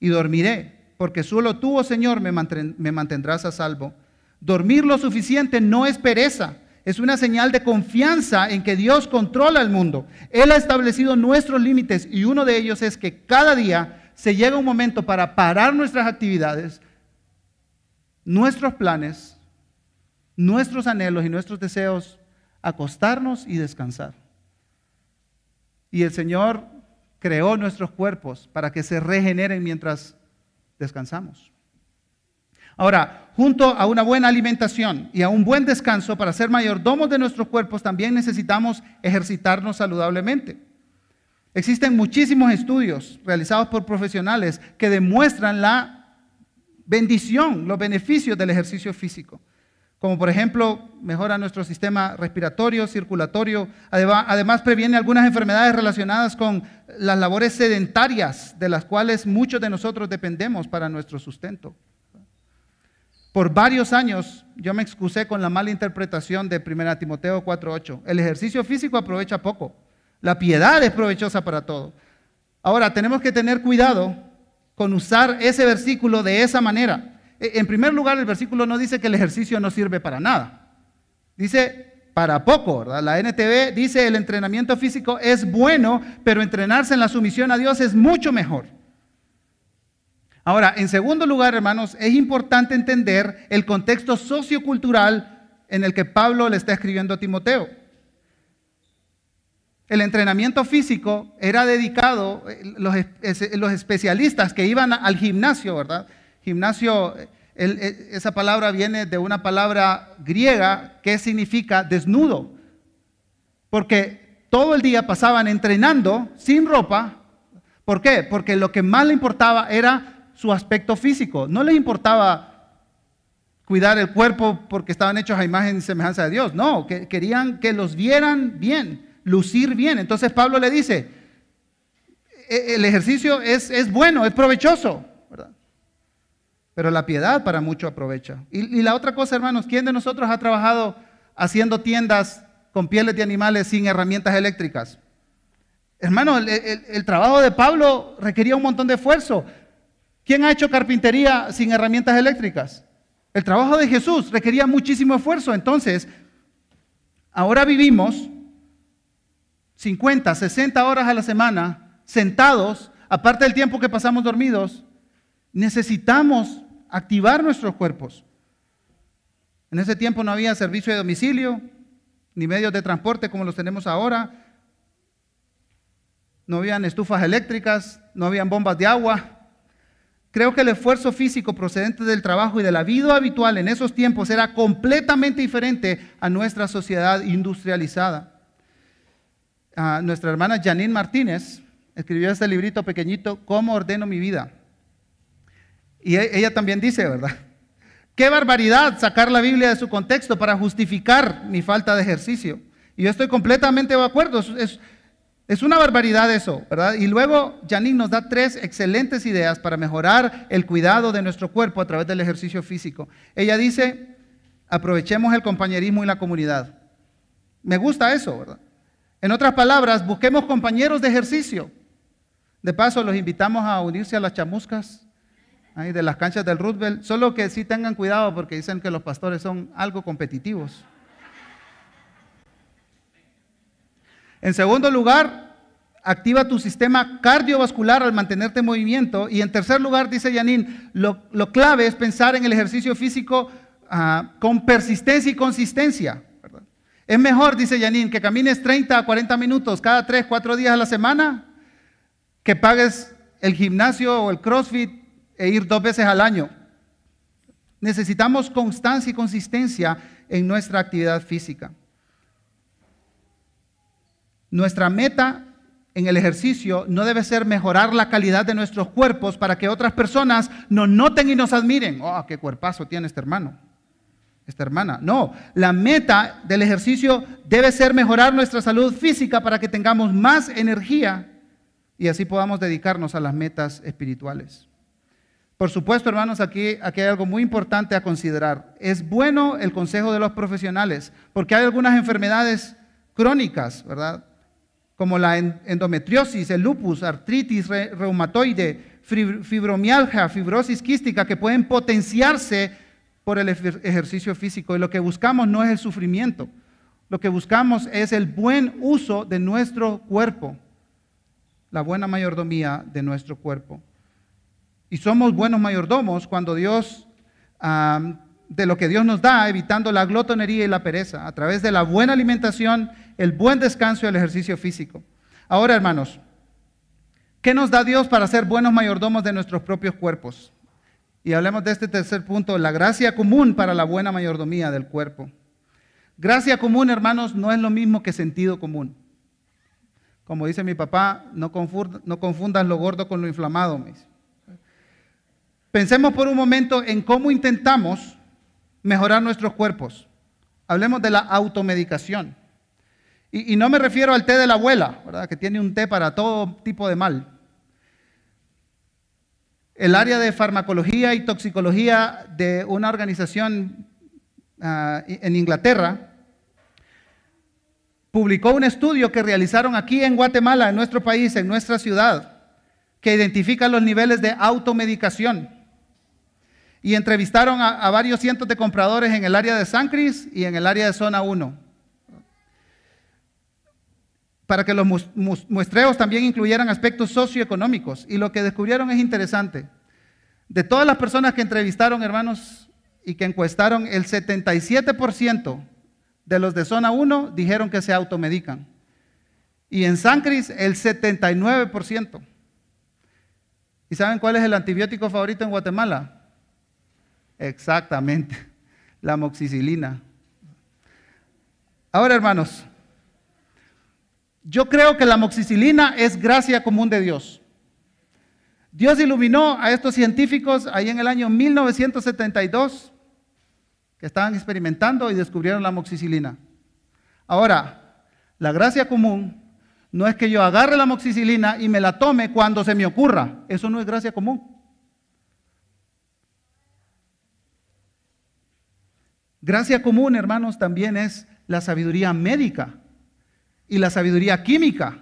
Speaker 2: y dormiré, porque solo tú, oh Señor, me, mantendrás a salvo. Dormir lo suficiente no es pereza, Es una señal de confianza en que Dios controla el mundo. Él ha establecido nuestros límites y uno de ellos es que cada día se llega un momento para parar nuestras actividades, nuestros planes, nuestros anhelos y nuestros deseos, acostarnos y descansar. Y el Señor creó nuestros cuerpos para que se regeneren mientras descansamos. Ahora, junto a una buena alimentación y a un buen descanso para ser mayordomos de nuestros cuerpos, también necesitamos ejercitarnos saludablemente. Existen muchísimos estudios realizados por profesionales que demuestran la bendición, los beneficios del ejercicio físico. Como por ejemplo, mejora nuestro sistema respiratorio, circulatorio, además previene algunas enfermedades relacionadas con las labores sedentarias de las cuales muchos de nosotros dependemos para nuestro sustento. Por varios años yo me excusé con la mala interpretación de 1 Timoteo 4.8. El ejercicio físico aprovecha poco. La piedad es provechosa para todo. Ahora, tenemos que tener cuidado con usar ese versículo de esa manera. E, en primer lugar, el versículo no dice que el ejercicio no sirve para nada. Dice para poco, ¿verdad? La NTV dice el entrenamiento físico es bueno, pero entrenarse en la sumisión a Dios es mucho mejor. Ahora, en segundo lugar, hermanos, es importante entender el contexto sociocultural en el que Pablo le está escribiendo a Timoteo. El entrenamiento físico era dedicado, eh, los, los especialistas que iban al gimnasio, ¿verdad? Gimnasio, esa palabra viene de una palabra griega que significa desnudo, porque todo el día pasaban entrenando sin ropa. ¿Por qué? Porque lo que más le importaba era su aspecto físico. No les importaba cuidar el cuerpo porque estaban hechos a imagen y semejanza de Dios. No, que querían que los vieran bien, lucir bien. Entonces Pablo le dice, e-, el ejercicio es, es bueno, es provechoso. Pero la piedad para mucho aprovecha. Y, la otra cosa, hermanos, ¿quién de nosotros ha trabajado haciendo tiendas con pieles de animales sin herramientas eléctricas? Hermano, el trabajo de Pablo requería un montón de esfuerzo. ¿Quién ha hecho carpintería sin herramientas eléctricas? El trabajo de Jesús requería muchísimo esfuerzo. Entonces, ahora vivimos 50, 60 horas a la semana sentados, aparte del tiempo que pasamos dormidos, necesitamos activar nuestros cuerpos. En ese tiempo no había servicio de domicilio, ni medios de transporte como los tenemos ahora. No habían estufas eléctricas, no habían bombas de agua. Creo que el esfuerzo físico procedente del trabajo y de la vida habitual en esos tiempos era completamente diferente a nuestra sociedad industrializada. Ah, nuestra hermana Janine Martínez escribió este librito pequeñito, ¿Cómo ordeno mi vida? Y e, ella también dice, ¿verdad? Qué barbaridad sacar la Biblia de su contexto para justificar mi falta de ejercicio. Y yo estoy completamente de acuerdo. Es, una barbaridad eso, ¿verdad? Y luego Janine nos da tres excelentes ideas para mejorar el cuidado de nuestro cuerpo a través del ejercicio físico. Ella dice, aprovechemos el compañerismo y la comunidad. Me gusta eso, ¿verdad? En otras palabras, busquemos compañeros de ejercicio. De paso, los invitamos a unirse a las chamuscas de las canchas del Roosevelt, solo que sí tengan cuidado porque dicen que los pastores son algo competitivos. En segundo lugar, activa tu sistema cardiovascular al mantenerte en movimiento. Y en tercer lugar, dice Janine, lo, clave es pensar en el ejercicio físico ah, con persistencia y consistencia. Es mejor, dice Janine, que camines 30 a 40 minutos cada 3, 4 días a la semana, que pagues el gimnasio o el CrossFit e ir dos veces al año. Necesitamos constancia y consistencia en nuestra actividad física. Nuestra meta en el ejercicio no debe ser mejorar la calidad de nuestros cuerpos para que otras personas nos noten y nos admiren. Oh, qué cuerpazo tiene este hermano, esta hermana. No, la meta del ejercicio debe ser mejorar nuestra salud física para que tengamos más energía y así podamos dedicarnos a las metas espirituales. Por supuesto, hermanos, aquí, hay algo muy importante a considerar. Es bueno el consejo de los profesionales, porque hay algunas enfermedades crónicas, ¿verdad? como la endometriosis, el lupus, artritis reumatoide, fibromialgia, fibrosis quística, que pueden potenciarse por el ejercicio físico. Y lo que buscamos no es el sufrimiento. lo que buscamos es el buen uso de nuestro cuerpo, la buena mayordomía de nuestro cuerpo. Y somos buenos mayordomos cuando Dios, de lo que Dios nos da, evitando la glotonería y la pereza, a través de la buena alimentación, el buen descanso y el ejercicio físico. Ahora, hermanos, ¿qué nos da Dios para ser buenos mayordomos de nuestros propios cuerpos? Y hablemos de este tercer punto, la gracia común para la buena mayordomía del cuerpo. Gracia común, hermanos, no es lo mismo que sentido común. Como dice mi papá, no, confundas lo gordo con lo inflamado. Pensemos por un momento en cómo intentamos mejorar nuestros cuerpos. Hablemos de la automedicación. Y, no me refiero al té de la abuela, ¿verdad? que tiene un té para todo tipo de mal. El área de farmacología y toxicología de una organización Ah, en Inglaterra, publicó un estudio que realizaron aquí en Guatemala, en nuestro país, en nuestra ciudad, que identifica los niveles de automedicación. Y entrevistaron a, varios cientos de compradores en el área de San Cris y en el área de Zona 1 para que los muestreos también incluyeran aspectos socioeconómicos. Y lo que descubrieron es interesante. De todas las personas que entrevistaron, hermanos, y que encuestaron, el 77% de los de zona 1 dijeron que se automedican. Y en San Cris, el 79%. ¿Y saben cuál es el antibiótico favorito en Guatemala? Exactamente, la amoxicilina. Ahora, hermanos, yo creo que la amoxicilina es gracia común de Dios. Dios iluminó a estos científicos ahí en el año 1972 que estaban experimentando y descubrieron la amoxicilina. Ahora, la gracia común no es que yo agarre la amoxicilina y me la tome cuando se me ocurra. Eso no es gracia común. Gracia común, hermanos, también es la sabiduría médica y la sabiduría química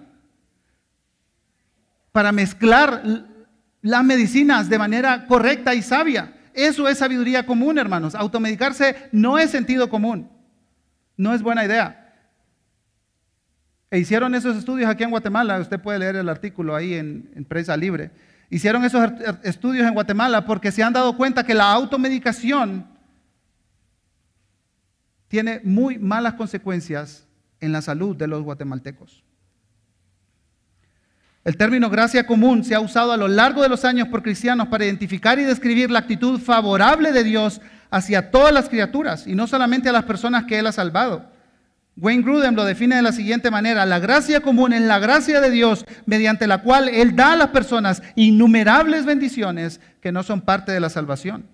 Speaker 2: para mezclar las medicinas de manera correcta y sabia. Eso es sabiduría común, hermanos. Automedicarse no es sentido común. No es buena idea. E hicieron esos estudios aquí en Guatemala. Usted puede leer el artículo ahí en, en Prensa Libre. Hicieron esos estudios en Guatemala porque se han dado cuenta que la automedicación tiene muy malas consecuencias en la salud de los guatemaltecos. El término gracia común se ha usado a lo largo de los años por cristianos para identificar y describir la actitud favorable de Dios hacia todas las criaturas y no solamente a las personas que Él ha salvado. Wayne Grudem lo define de la siguiente manera, la gracia común es la gracia de Dios mediante la cual Él da a las personas innumerables bendiciones que no son parte de la salvación.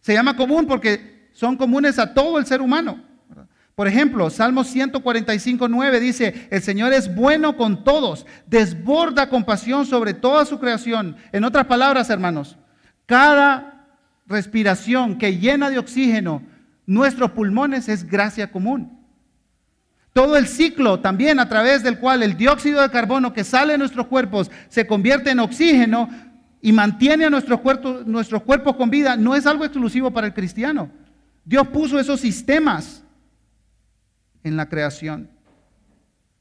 Speaker 2: Se llama común porque son comunes a todo el ser humano. Por ejemplo, Salmo 145, 9 dice, el Señor es bueno con todos, desborda compasión sobre toda su creación. En otras palabras, hermanos, cada respiración que llena de oxígeno nuestros pulmones es gracia común. Todo el ciclo también a través del cual el dióxido de carbono que sale de nuestros cuerpos se convierte en oxígeno y mantiene a nuestros cuerpos, nuestros cuerpos con vida no es algo exclusivo para el cristiano. Dios puso esos sistemas en la creación.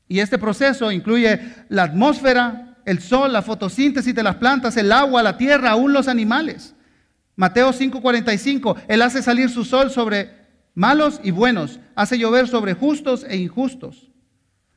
Speaker 2: Y este proceso incluye la atmósfera, el sol, la fotosíntesis de las plantas, el agua, la tierra, aún los animales. Mateo 5:45, Él hace salir su sol sobre malos y buenos, hace llover sobre justos e injustos.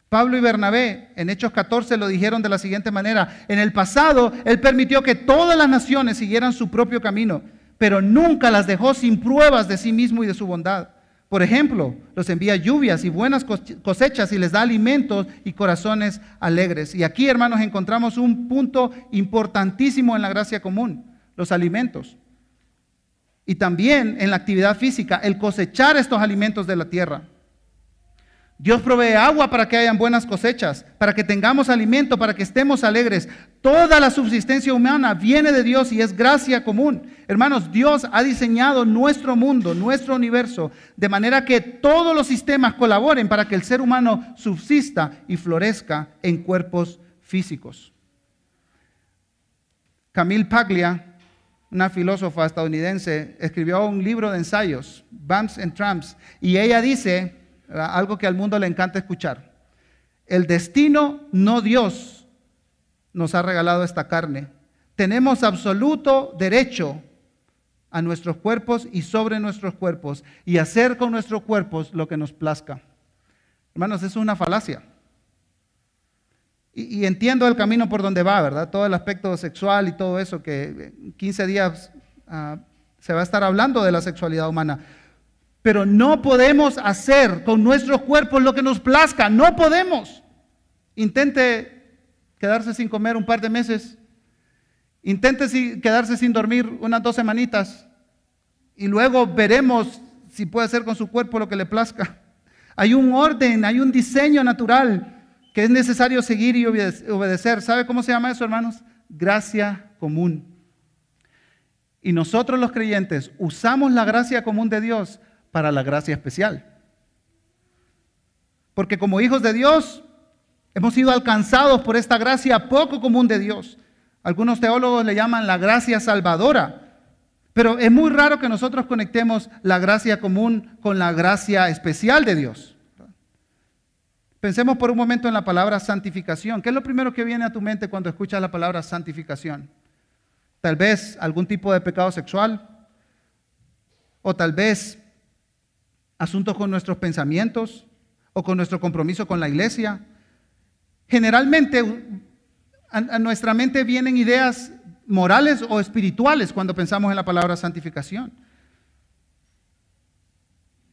Speaker 2: Pablo y Bernabé en Hechos 14 lo dijeron de la siguiente manera, en el pasado Él permitió que todas las naciones siguieran su propio camino, pero nunca las dejó sin pruebas de sí mismo y de su bondad. Por ejemplo, los envía lluvias y buenas cosechas y les da alimentos y corazones alegres. Y aquí, hermanos, encontramos un punto importantísimo en la gracia común, los alimentos. Y también en la actividad física, el cosechar estos alimentos de la tierra. Dios provee agua para que hayan buenas cosechas, para que tengamos alimento, para que estemos alegres. Toda la subsistencia humana viene de Dios y es gracia común. Hermanos, Dios ha diseñado nuestro mundo, nuestro universo, de manera que todos los sistemas colaboren para que el ser humano subsista y florezca en cuerpos físicos. Camille Paglia, una filósofa estadounidense, escribió un libro de ensayos, Bumps and Tramps, y ella dice algo que al mundo le encanta escuchar. El destino, no Dios, nos ha regalado esta carne. Tenemos absoluto derecho a nuestros cuerpos y sobre nuestros cuerpos y hacer con nuestros cuerpos lo que nos plazca. Hermanos, eso es una falacia. Y, entiendo el camino por donde va, ¿verdad? Todo el aspecto sexual y todo eso, que en 15 días ah, se va a estar hablando de la sexualidad humana. Pero no podemos hacer con nuestros cuerpos lo que nos plazca, no podemos. Intente quedarse sin comer un par de meses, intente quedarse sin dormir unas dos semanitas y luego veremos si puede hacer con su cuerpo lo que le plazca. Hay un orden, hay un diseño natural que es necesario seguir y obedecer. ¿Sabe cómo se llama eso, hermanos? Gracia común. Y nosotros los creyentes usamos la gracia común de Dios para la gracia especial. Porque como hijos de Dios hemos sido alcanzados por esta gracia poco común de Dios. Algunos teólogos le llaman la gracia salvadora. Pero es muy raro que nosotros conectemos la gracia común con la gracia especial de Dios. Pensemos por un momento en la palabra santificación. ¿Qué es lo primero que viene a tu mente cuando escuchas la palabra santificación? Tal vez algún tipo de pecado sexual o tal vez asuntos con nuestros pensamientos o con nuestro compromiso con la iglesia. Generalmente a, nuestra mente vienen ideas morales o espirituales cuando pensamos en la palabra santificación.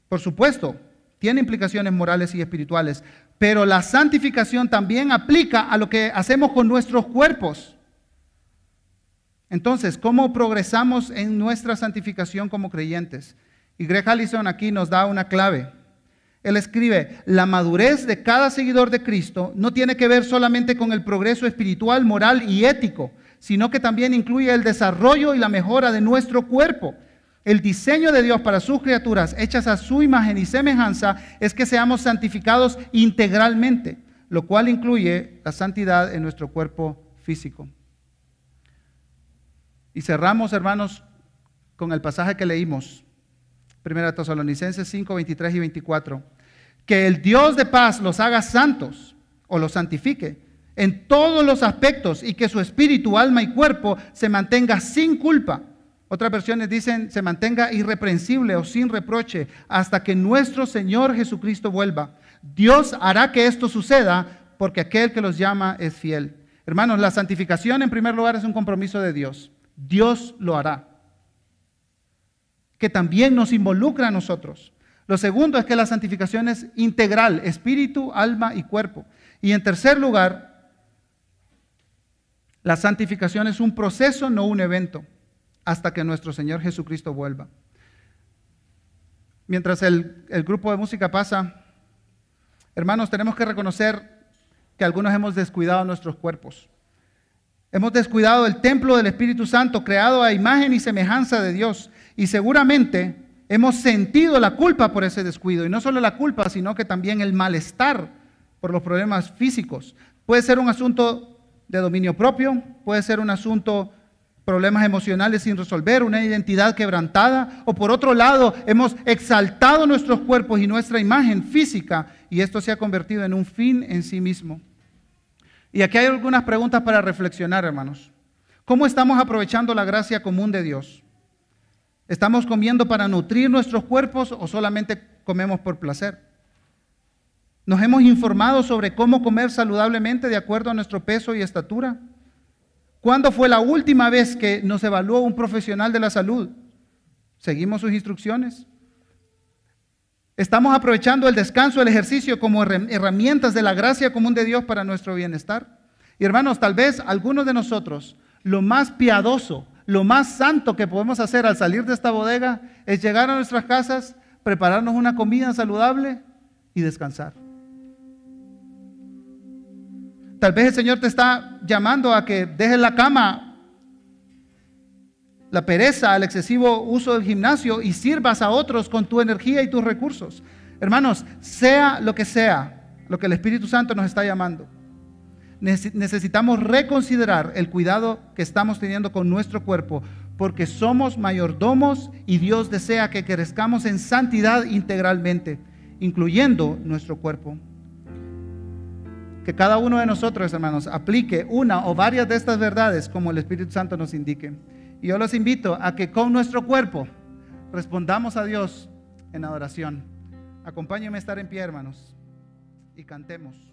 Speaker 2: Por supuesto, tiene implicaciones morales y espirituales, pero la santificación también aplica a lo que hacemos con nuestros cuerpos. Entonces, ¿cómo progresamos en nuestra santificación como creyentes? Y Greg Allison aquí nos da una clave. Él escribe, la madurez de cada seguidor de Cristo no tiene que ver solamente con el progreso espiritual, moral y ético, sino que también incluye el desarrollo y la mejora de nuestro cuerpo. El diseño de Dios para sus criaturas, hechas a su imagen y semejanza, es que seamos santificados integralmente, lo cual incluye la santidad en nuestro cuerpo físico. Y cerramos, hermanos, con el pasaje que leímos, 1 Tesalonicenses 5, 23 y 24. Que el Dios de paz los haga santos o los santifique en todos los aspectos y que su espíritu, alma y cuerpo se mantenga sin culpa otras versiones dicen, se mantenga irreprensible o sin reproche hasta que nuestro Señor Jesucristo vuelva. Dios hará que esto suceda porque aquel que los llama es fiel. Hermanos, la santificación en primer lugar es un compromiso de Dios. Dios lo hará. Que también nos involucra a nosotros. Lo segundo es que la santificación es integral, espíritu, alma y cuerpo. Y en tercer lugar, la santificación es un proceso, no un evento hasta que nuestro Señor Jesucristo vuelva. Mientras el, grupo de música pasa, hermanos, tenemos que reconocer que algunos hemos descuidado nuestros cuerpos. Hemos descuidado el templo del Espíritu Santo creado a imagen y semejanza de Dios. Y seguramente hemos sentido la culpa por ese descuido. Y no solo la culpa, sino que también el malestar por los problemas físicos. Puede ser un asunto de dominio propio, puede ser un asunto problemas emocionales sin resolver, una identidad quebrantada, o por otro lado, hemos exaltado nuestros cuerpos y nuestra imagen física y esto se ha convertido en un fin en sí mismo. Y aquí hay algunas preguntas para reflexionar, hermanos. ¿Cómo estamos aprovechando la gracia común de Dios? ¿Estamos comiendo para nutrir nuestros cuerpos o solamente comemos por placer? ¿Nos hemos informado sobre cómo comer saludablemente de acuerdo a nuestro peso y estatura? ¿Cuándo fue la última vez que nos evaluó un profesional de la salud? ¿Seguimos sus instrucciones? ¿Estamos aprovechando el descanso, el ejercicio como herramientas de la gracia común de Dios para nuestro bienestar? Y hermanos, tal vez algunos de nosotros, lo más piadoso, lo más santo que podemos hacer al salir de esta bodega es llegar a nuestras casas, prepararnos una comida saludable y descansar. Tal vez el Señor te está llamando a que dejes la cama, la pereza, el excesivo uso del gimnasio y sirvas a otros con tu energía y tus recursos. Hermanos, sea lo que sea, lo que el Espíritu Santo nos está llamando, necesitamos reconsiderar el cuidado que estamos teniendo con nuestro cuerpo, porque somos mayordomos y Dios desea que crezcamos en santidad integralmente. incluyendo nuestro cuerpo. Que cada uno de nosotros, hermanos, aplique una o varias de estas verdades como el Espíritu Santo nos indique. Y yo los invito a que con nuestro cuerpo respondamos a Dios en adoración. Acompáñenme a estar en pie, hermanos, y cantemos.